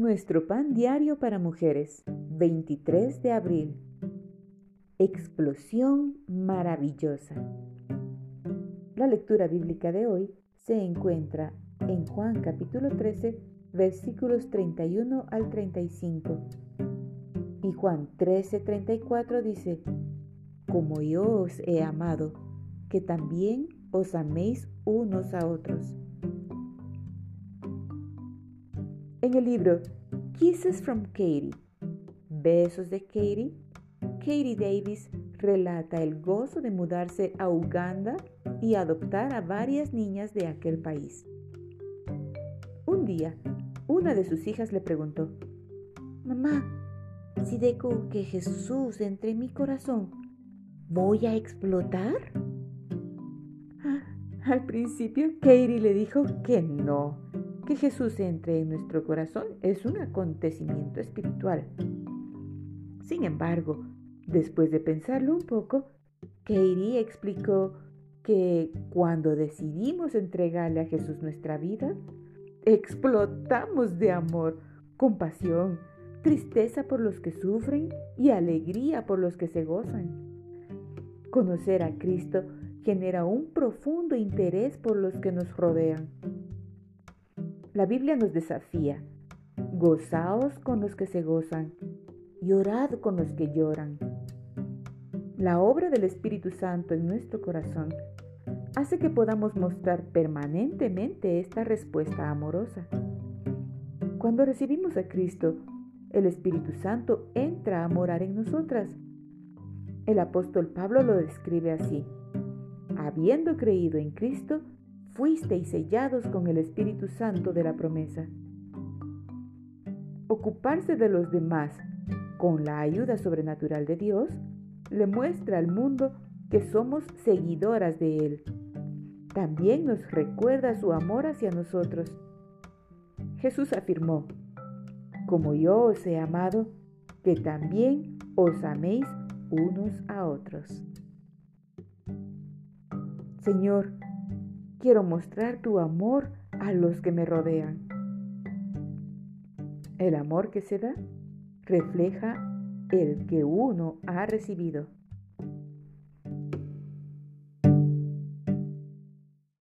Nuestro pan diario para mujeres, 23 de abril. Explosión maravillosa. La lectura bíblica de hoy se encuentra en Juan capítulo 13, versículos 31 al 35. Y Juan 13, 34 dice, Como yo os he amado, que también os améis unos a otros. En el libro Kisses from Katie, Besos de Katie, Katie Davis relata el gozo de mudarse a Uganda y adoptar a varias niñas de aquel país. Un día, una de sus hijas le preguntó, Mamá, si dejo que Jesús entre en mi corazón, ¿voy a explotar? Ah, al principio, Katie le dijo que no, que Jesús entre en nuestro corazón es un acontecimiento espiritual. Sin embargo, después de pensarlo un poco, Katie explicó que cuando decidimos entregarle a Jesús nuestra vida, explotamos de amor, compasión, tristeza por los que sufren y alegría por los que se gozan. Conocer a Cristo genera un profundo interés por los que nos rodean. La Biblia nos desafía. Gozaos con los que se gozan, llorad con los que lloran. La obra del Espíritu Santo en nuestro corazón hace que podamos mostrar permanentemente esta respuesta amorosa. Cuando recibimos a Cristo, el Espíritu Santo entra a morar en nosotras. El apóstol Pablo lo describe así. Habiendo creído en Cristo, fuisteis sellados con el Espíritu Santo de la promesa. Ocuparse de los demás con la ayuda sobrenatural de Dios le muestra al mundo que somos seguidoras de Él. También nos recuerda su amor hacia nosotros. Jesús afirmó, como yo os he amado, que también os améis unos a otros. Señor, Quiero mostrar tu amor a los que me rodean. El amor que se da refleja el que uno ha recibido.